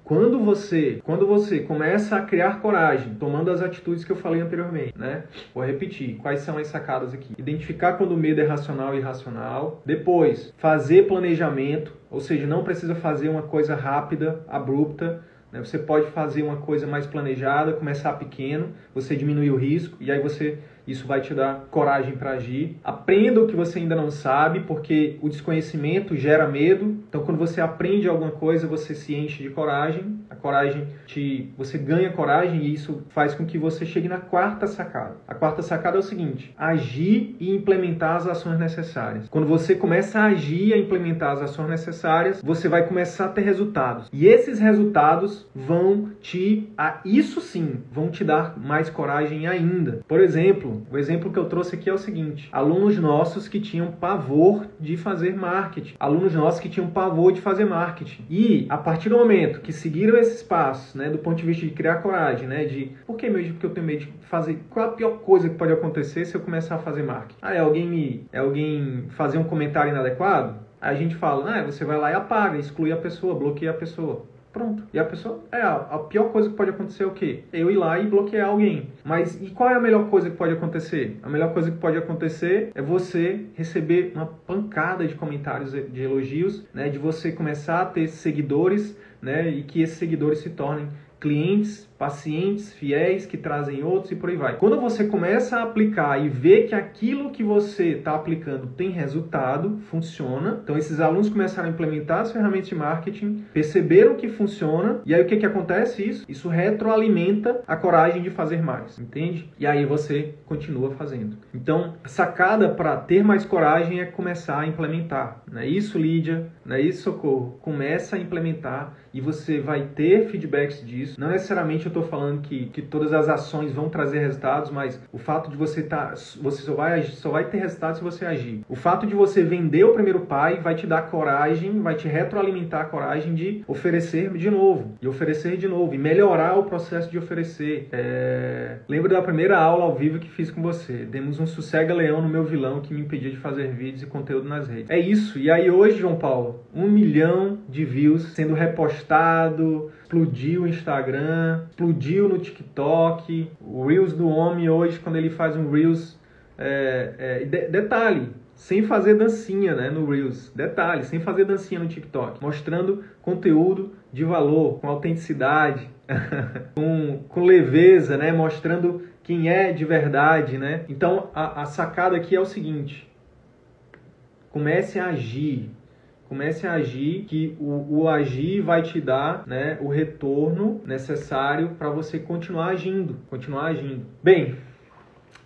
S1: Quando você, quando você começa a criar coragem, tomando as atitudes que eu falei anteriormente, né? Vou repetir, quais são as sacadas aqui? Identificar quando o medo é racional e irracional. Depois, fazer planejamento, ou seja, não precisa fazer uma coisa rápida, abrupta. Né? Você pode fazer uma coisa mais planejada, começar pequeno, você diminui o risco e aí você isso vai te dar coragem para agir. Aprenda o que você ainda não sabe, porque o desconhecimento gera medo. Então, quando você aprende alguma coisa, você se enche de coragem. A coragem te, você ganha coragem e isso faz com que você chegue na quarta sacada. A quarta sacada é o seguinte: agir e implementar as ações necessárias. Quando você começa a agir e implementar as ações necessárias, você vai começar a ter resultados. E esses resultados vão te, a isso sim, vão te dar mais coragem ainda. Por exemplo, o exemplo que eu trouxe aqui é o seguinte: alunos nossos que tinham pavor de fazer marketing, alunos nossos que tinham pavor de fazer marketing. E a partir do momento que seguiram esses passos, né, do ponto de vista de criar coragem, né, de por que medo? Porque eu tenho medo de fazer. Qual a pior coisa que pode acontecer se eu começar a fazer marketing? Ah, é alguém me, é alguém fazer um comentário inadequado? A gente fala, ah, você vai lá e apaga, exclui a pessoa, bloqueia a pessoa. Pronto. E a pessoa, é, a, pior coisa que pode acontecer é o quê? Eu ir lá e bloquear alguém. Mas e qual é a melhor coisa que pode acontecer? A melhor coisa que pode acontecer é você receber uma pancada de comentários de elogios, né? De você começar a ter seguidores, né? E que esses seguidores se tornem clientes pacientes fiéis que trazem outros e por aí vai. Quando você começa a aplicar e vê que aquilo que você está aplicando tem resultado, funciona, então esses alunos começaram a implementar as ferramentas de marketing, perceberam que funciona, e aí o que, que acontece isso? Isso retroalimenta a coragem de fazer mais, entende? E aí você continua fazendo. Então, a sacada para ter mais coragem é começar a implementar. Não é isso, Lídia? Não é isso, Socorro? Começa a implementar e você vai ter feedbacks disso. Não necessariamente estou falando que, que todas as ações vão trazer resultados, mas o fato de você estar. Tá, você só vai, só vai ter resultados se você agir. O fato de você vender o primeiro pai vai te dar coragem, vai te retroalimentar a coragem de oferecer de novo. E oferecer de novo. E melhorar o processo de oferecer. É... Lembro da primeira aula ao vivo que fiz com você. Demos um sossega-leão no meu vilão que me impedia de fazer vídeos e conteúdo nas redes. É isso. E aí hoje, João Paulo, um milhão de views sendo repostado explodiu o Instagram, explodiu no TikTok. O Reels do homem hoje, quando ele faz um Reels. É, é, de, detalhe, sem fazer dancinha né, no Reels. Detalhe, sem fazer dancinha no TikTok. Mostrando conteúdo de valor, com autenticidade, com, com leveza, né? Mostrando quem é de verdade, né? Então, a, a sacada aqui é o seguinte. Comece a agir Comece a agir, que o, o agir vai te dar né, o retorno necessário para você continuar agindo, continuar agindo. Bem,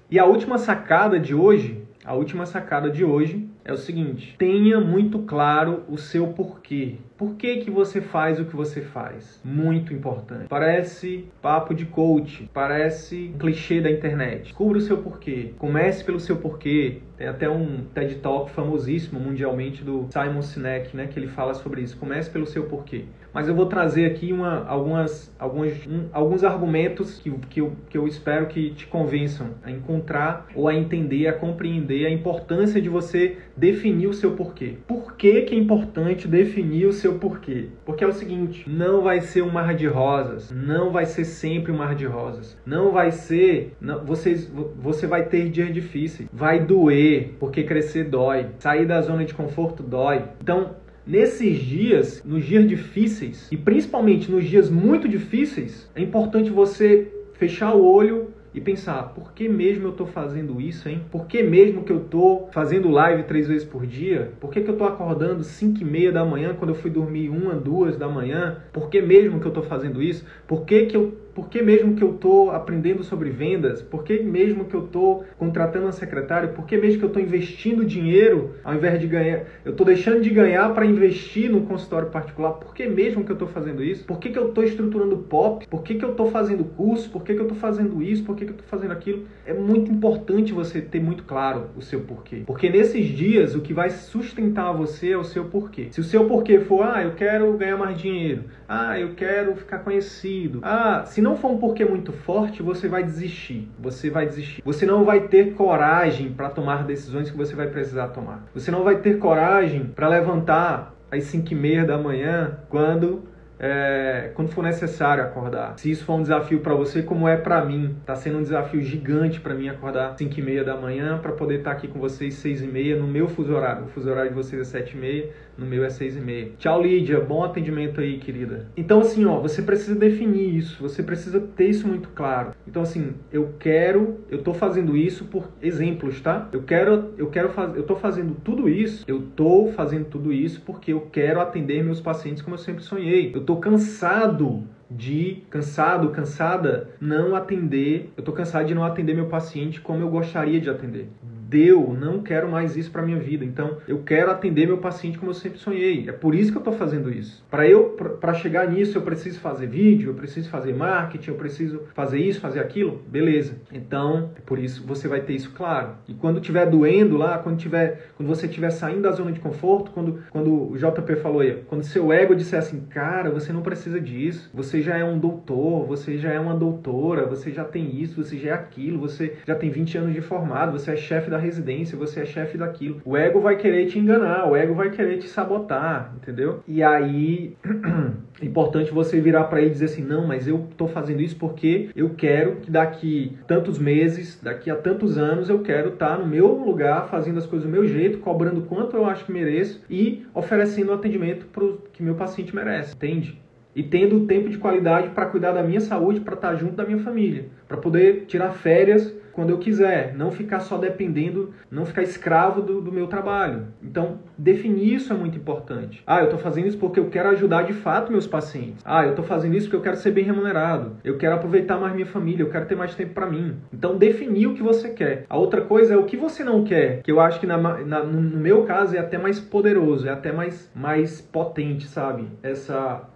S1: e a última sacada de hoje, a última sacada de hoje é o seguinte: tenha muito claro o seu porquê. Por que, que você faz o que você faz? Muito importante. Parece papo de coach, parece um clichê da internet. Descubra o seu porquê. Comece pelo seu porquê. Tem até um TED Talk famosíssimo mundialmente do Simon Sinek, né, que ele fala sobre isso. Comece pelo seu porquê. Mas eu vou trazer aqui uma, algumas, alguns, um, alguns argumentos que, que, eu, que eu espero que te convençam a encontrar ou a entender, a compreender a importância de você definir o seu porquê. Por que, que é importante definir o seu porquê? Porque é o seguinte, não vai ser um mar de rosas, não vai ser sempre um mar de rosas, não vai ser, não, vocês, você vai ter dias difíceis, vai doer, porque crescer dói, sair da zona de conforto dói. Então, nesses dias, nos dias difíceis, e principalmente nos dias muito difíceis, é importante você fechar o olho e pensar, por que mesmo eu estou fazendo isso, hein? Por que mesmo que eu estou fazendo live três vezes por dia? Por que, que eu estou acordando cinco e meia da manhã quando eu fui dormir uma, duas da manhã? Por que mesmo que eu estou fazendo isso? Por que, que eu por que mesmo que eu estou aprendendo sobre vendas? Por que mesmo que eu estou contratando uma secretária? Por que mesmo que eu estou investindo dinheiro ao invés de ganhar? Eu estou deixando de ganhar para investir no consultório particular? Por que mesmo que eu estou fazendo isso? Por que, que eu estou estruturando POP? Por que, que eu estou fazendo curso? Por que, que eu estou fazendo isso? Por que, que eu estou fazendo aquilo? É muito importante você ter muito claro o seu porquê. Porque nesses dias o que vai sustentar você é o seu porquê. Se o seu porquê for, ah, eu quero ganhar mais dinheiro, ah, eu quero ficar conhecido, ah, se não for um porquê muito forte, você vai desistir. Você vai desistir. Você não vai ter coragem para tomar decisões que você vai precisar tomar. Você não vai ter coragem para levantar às 5 e meia da manhã quando é, quando for necessário acordar. Se isso for um desafio para você, como é para mim, tá sendo um desafio gigante para mim acordar 5 e meia da manhã para poder estar tá aqui com vocês 6 e meia no meu fuso horário. O fuso horário de vocês é 7 e meia, no meu é 6 e meia. Tchau, Lídia. Bom atendimento aí, querida. Então, assim, ó, você precisa definir isso. Você precisa ter isso muito claro. Então, assim, eu quero, eu tô fazendo isso por exemplos, tá? Eu quero, eu quero fazer, eu tô fazendo tudo isso, eu tô fazendo tudo isso porque eu quero atender meus pacientes como eu sempre sonhei. Eu tô cansado de cansado, cansada, não atender. Eu tô cansado de não atender meu paciente como eu gostaria de atender deu, não quero mais isso para minha vida. Então, eu quero atender meu paciente como eu sempre sonhei. É por isso que eu estou fazendo isso. Para eu para chegar nisso, eu preciso fazer vídeo, eu preciso fazer marketing, eu preciso fazer isso, fazer aquilo. Beleza. Então, é por isso você vai ter isso claro. E quando tiver doendo lá, quando tiver, quando você estiver saindo da zona de conforto, quando quando o JP falou aí, quando seu ego disser assim, cara, você não precisa disso. Você já é um doutor, você já é uma doutora, você já tem isso, você já é aquilo, você já tem 20 anos de formado, você é chefe da da residência, você é chefe daquilo. O ego vai querer te enganar, o ego vai querer te sabotar, entendeu? E aí é importante você virar para ele e dizer assim: "Não, mas eu tô fazendo isso porque eu quero que daqui tantos meses, daqui a tantos anos eu quero estar tá no meu lugar, fazendo as coisas do meu jeito, cobrando quanto eu acho que mereço e oferecendo o atendimento pro que meu paciente merece", entende? e tendo tempo de qualidade para cuidar da minha saúde, para estar tá junto da minha família, para poder tirar férias quando eu quiser, não ficar só dependendo, não ficar escravo do, do meu trabalho. Então, definir isso é muito importante. Ah, eu estou fazendo isso porque eu quero ajudar de fato meus pacientes. Ah, eu estou fazendo isso porque eu quero ser bem remunerado. Eu quero aproveitar mais minha família, eu quero ter mais tempo para mim. Então, definir o que você quer. A outra coisa é o que você não quer, que eu acho que na, na, no meu caso é até mais poderoso, é até mais, mais potente, sabe? Essa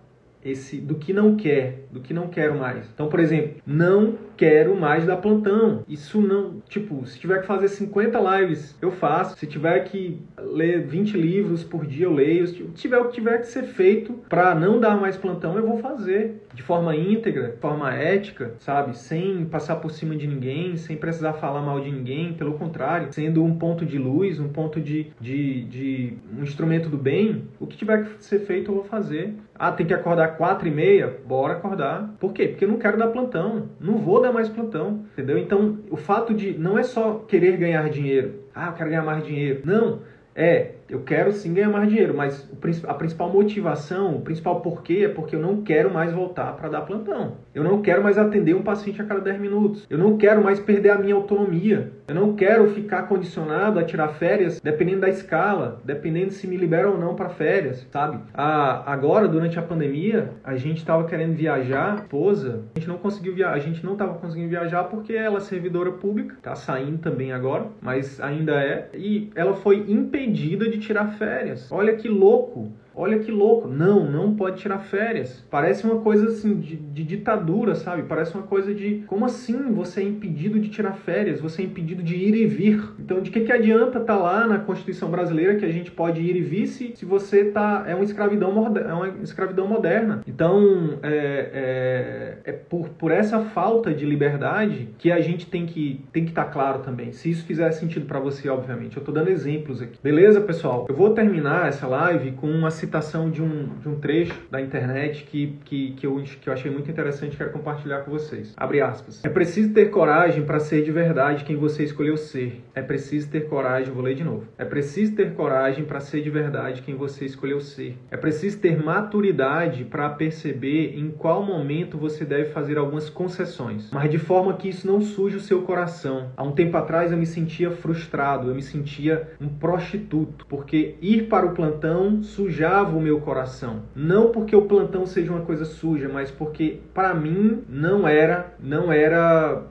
S1: esse do que não quer, do que não quero mais. Então, por exemplo, não quero mais dar plantão. Isso não, tipo, se tiver que fazer 50 lives, eu faço. Se tiver que ler 20 livros por dia, eu leio. Se tiver o que tiver que ser feito para não dar mais plantão, eu vou fazer de forma íntegra, de forma ética, sabe? Sem passar por cima de ninguém, sem precisar falar mal de ninguém, pelo contrário, sendo um ponto de luz, um ponto de, de, de um instrumento do bem, o que tiver que ser feito eu vou fazer. Ah, tem que acordar quatro e meia? Bora acordar. Por quê? Porque eu não quero dar plantão. Não vou dar mais plantão, entendeu? Então, o fato de não é só querer ganhar dinheiro. Ah, eu quero ganhar mais dinheiro. Não, é Eu quero sim ganhar mais dinheiro, mas a principal motivação, o principal porquê é porque eu não quero mais voltar para dar plantão. Eu não quero mais atender um paciente a cada 10 minutos. Eu não quero mais perder a minha autonomia. Eu não quero ficar condicionado a tirar férias dependendo da escala, dependendo se me libera ou não para férias, sabe? Ah, agora, durante a pandemia, a gente estava querendo viajar, esposa, a gente não conseguiu viajar, a gente não estava conseguindo viajar porque ela é servidora pública, tá saindo também agora, mas ainda é, e ela foi impedida de tirar férias. Olha que louco! Olha que louco. Não, não pode tirar férias. Parece uma coisa assim de, de, ditadura, sabe? Parece uma coisa de como assim você é impedido de tirar férias? Você é impedido de ir e vir. Então, de que, que adianta estar tá lá na Constituição brasileira que a gente pode ir e vir se, se você tá é uma escravidão é uma escravidão moderna. Então, é, é, é por, por essa falta de liberdade que a gente tem que tem que estar tá claro também. Se isso fizer sentido para você, obviamente. Eu tô dando exemplos aqui. Beleza, pessoal? Eu vou terminar essa live com uma citação de um, de um trecho da internet que, que, que, eu, que eu achei muito interessante e quero compartilhar com vocês. Abre aspas. É preciso ter coragem para ser de verdade quem você escolheu ser. É preciso ter coragem, vou ler de novo. É preciso ter coragem para ser de verdade quem você escolheu ser. É preciso ter maturidade para perceber em qual momento você deve fazer algumas concessões, mas de forma que isso não suje o seu coração. Há um tempo atrás eu me sentia frustrado, eu me sentia um prostituto, porque ir para o plantão sujar sujava o meu coração. Não porque o plantão seja uma coisa suja, mas porque para mim não era, não era,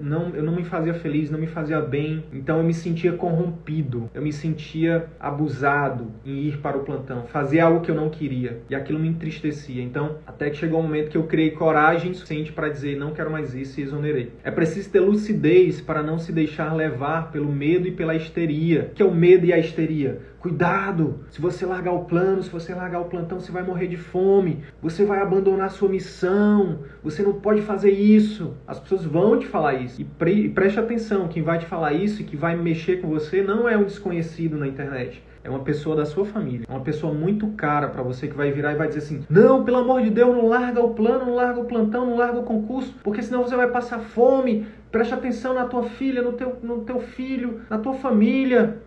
S1: não, eu não me fazia feliz, não me fazia bem. Então eu me sentia corrompido, eu me sentia abusado em ir para o plantão, fazer algo que eu não queria e aquilo me entristecia. Então até que chegou um momento que eu criei coragem suficiente para dizer não quero mais isso e exonerei. É preciso ter lucidez para não se deixar levar pelo medo e pela histeria. que é o medo e a histeria? Cuidado! Se você largar o plano, se você largar o plantão, você vai morrer de fome. Você vai abandonar sua missão. Você não pode fazer isso. As pessoas vão te falar isso. E, pre e preste atenção: quem vai te falar isso e que vai mexer com você não é um desconhecido na internet. É uma pessoa da sua família. É uma pessoa muito cara para você que vai virar e vai dizer assim: Não, pelo amor de Deus, não larga o plano, não larga o plantão, não larga o concurso, porque senão você vai passar fome. Preste atenção na tua filha, no teu, no teu filho, na tua família.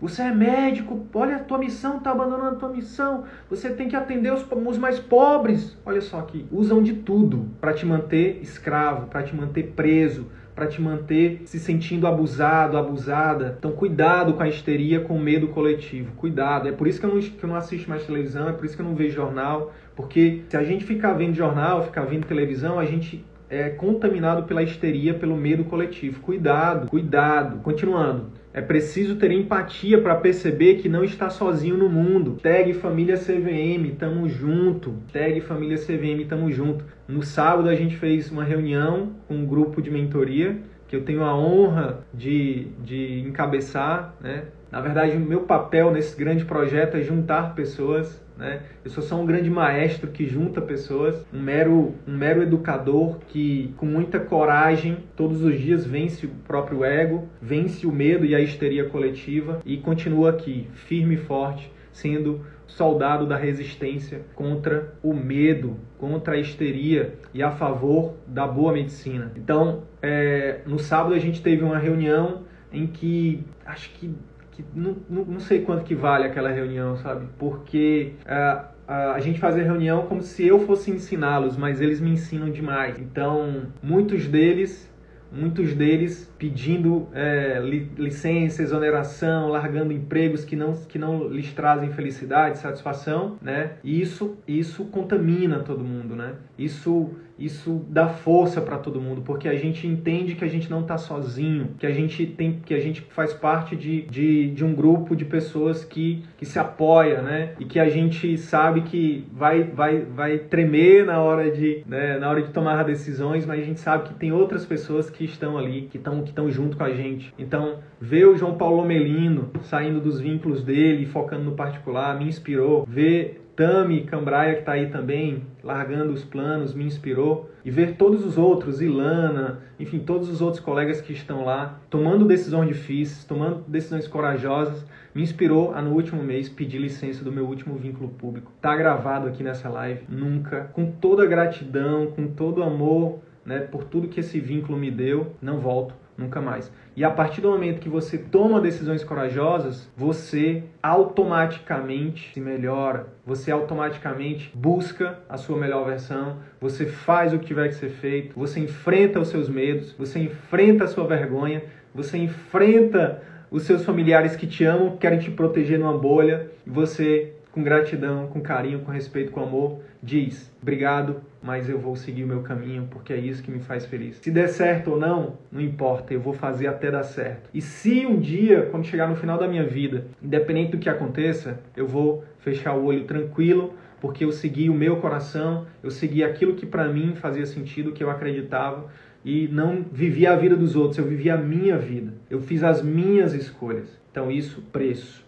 S1: Você é médico, olha a tua missão, está abandonando a tua missão. Você tem que atender os, os mais pobres. Olha só aqui, usam de tudo para te manter escravo, para te manter preso, para te manter se sentindo abusado, abusada. Então, cuidado com a histeria, com o medo coletivo. Cuidado. É por isso que eu, não, que eu não assisto mais televisão, é por isso que eu não vejo jornal. Porque se a gente ficar vendo jornal, ficar vendo televisão, a gente é contaminado pela histeria, pelo medo coletivo. Cuidado, cuidado. Continuando. É preciso ter empatia para perceber que não está sozinho no mundo. Tag família CVM, tamo junto. Tag família CVM, tamo junto. No sábado a gente fez uma reunião com um grupo de mentoria que eu tenho a honra de, de encabeçar, né? Na verdade, o meu papel nesse grande projeto é juntar pessoas né? Eu sou só um grande maestro que junta pessoas, um mero, um mero educador que, com muita coragem, todos os dias vence o próprio ego, vence o medo e a histeria coletiva e continua aqui, firme e forte, sendo soldado da resistência contra o medo, contra a histeria e a favor da boa medicina. Então, é, no sábado a gente teve uma reunião em que acho que que não, não, não sei quanto que vale aquela reunião, sabe? Porque uh, a gente faz a reunião como se eu fosse ensiná-los, mas eles me ensinam demais. Então, muitos deles muitos deles pedindo é, licença, exoneração, largando empregos que não, que não lhes trazem felicidade, satisfação, né? E isso, isso contamina todo mundo, né? Isso isso dá força para todo mundo, porque a gente entende que a gente não está sozinho, que a gente tem, que a gente faz parte de, de, de, um grupo de pessoas que, que se apoia, né? E que a gente sabe que vai, vai, vai tremer na hora de, né, na hora de tomar decisões, mas a gente sabe que tem outras pessoas que estão ali, que estão que estão junto com a gente. Então, ver o João Paulo Melino saindo dos vínculos dele, focando no particular, me inspirou. Ver Tami Cambraia, que está aí também, largando os planos, me inspirou. E ver todos os outros, Ilana, enfim, todos os outros colegas que estão lá, tomando decisões difíceis, tomando decisões corajosas, me inspirou a, no último mês, pedir licença do meu último vínculo público. Tá gravado aqui nessa live, nunca. Com toda gratidão, com todo amor, né, por tudo que esse vínculo me deu, não volto nunca mais. E a partir do momento que você toma decisões corajosas, você automaticamente se melhora, você automaticamente busca a sua melhor versão, você faz o que tiver que ser feito, você enfrenta os seus medos, você enfrenta a sua vergonha, você enfrenta os seus familiares que te amam, querem te proteger numa bolha, e você com gratidão, com carinho, com respeito, com amor, diz: "Obrigado, mas eu vou seguir o meu caminho porque é isso que me faz feliz". Se der certo ou não, não importa, eu vou fazer até dar certo. E se um dia, quando chegar no final da minha vida, independente do que aconteça, eu vou fechar o olho tranquilo, porque eu segui o meu coração, eu segui aquilo que para mim fazia sentido, que eu acreditava e não vivi a vida dos outros, eu vivi a minha vida. Eu fiz as minhas escolhas. Então isso preço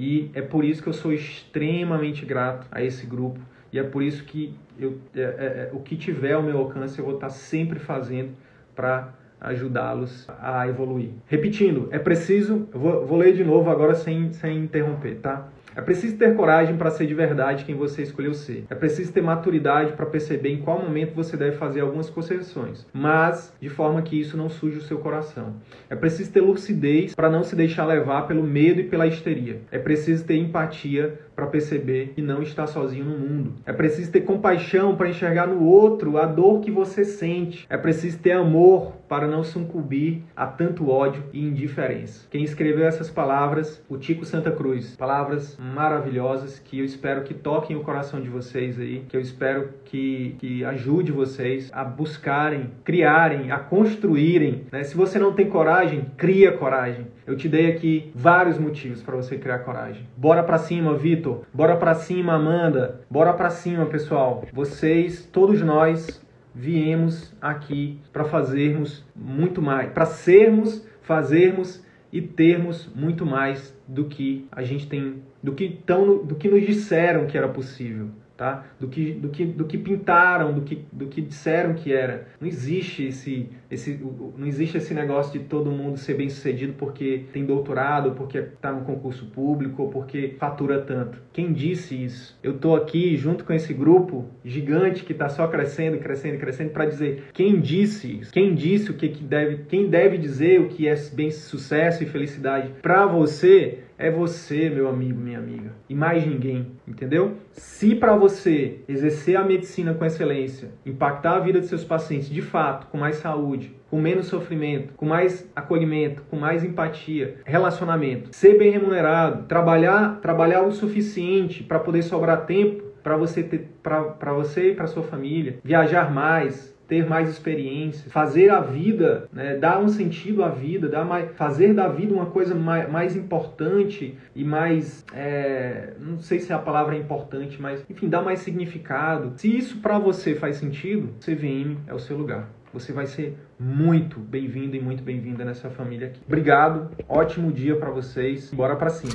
S1: e é por isso que eu sou extremamente grato a esse grupo. E é por isso que eu, é, é, é o que tiver ao meu alcance eu vou estar sempre fazendo para ajudá-los a evoluir. Repetindo, é preciso, vou, vou ler de novo agora sem, sem interromper, tá? É preciso ter coragem para ser de verdade quem você escolheu ser. É preciso ter maturidade para perceber em qual momento você deve fazer algumas concessões, mas de forma que isso não suje o seu coração. É preciso ter lucidez para não se deixar levar pelo medo e pela histeria. É preciso ter empatia para perceber que não está sozinho no mundo. É preciso ter compaixão para enxergar no outro a dor que você sente. É preciso ter amor para não sucumbir a tanto ódio e indiferença. Quem escreveu essas palavras, o Tico Santa Cruz. Palavras maravilhosas que eu espero que toquem o coração de vocês aí, que eu espero que, que ajude vocês a buscarem, criarem, a construírem. Né? Se você não tem coragem, cria coragem. Eu te dei aqui vários motivos para você criar coragem. Bora para cima, Vitor. Bora para cima, Amanda. Bora para cima, pessoal. Vocês, todos nós, viemos aqui para fazermos muito mais, para sermos, fazermos e termos muito mais do que a gente tem, do que tão, do que nos disseram que era possível tá? Do que, do que, do que pintaram, do que, do que disseram que era. Não existe esse, esse, não existe esse negócio de todo mundo ser bem sucedido porque tem doutorado, porque está no concurso público ou porque fatura tanto. Quem disse isso? Eu estou aqui junto com esse grupo gigante que está só crescendo, crescendo, crescendo para dizer quem disse isso? Quem disse o que, que deve, quem deve dizer o que é bem sucesso e felicidade para você é você, meu amigo, minha amiga, e mais ninguém, entendeu? Se para você exercer a medicina com excelência, impactar a vida de seus pacientes de fato, com mais saúde, com menos sofrimento, com mais acolhimento, com mais empatia, relacionamento, ser bem remunerado, trabalhar, trabalhar o suficiente para poder sobrar tempo para você ter para você e para sua família, viajar mais, ter mais experiência, fazer a vida, né, dar um sentido à vida, dar mais, fazer da vida uma coisa mais, mais importante e mais, é, não sei se a palavra é importante, mas enfim, dar mais significado. Se isso para você faz sentido, CVM é o seu lugar. Você vai ser muito bem-vindo e muito bem-vinda nessa família aqui. Obrigado, ótimo dia para vocês. Bora para cima.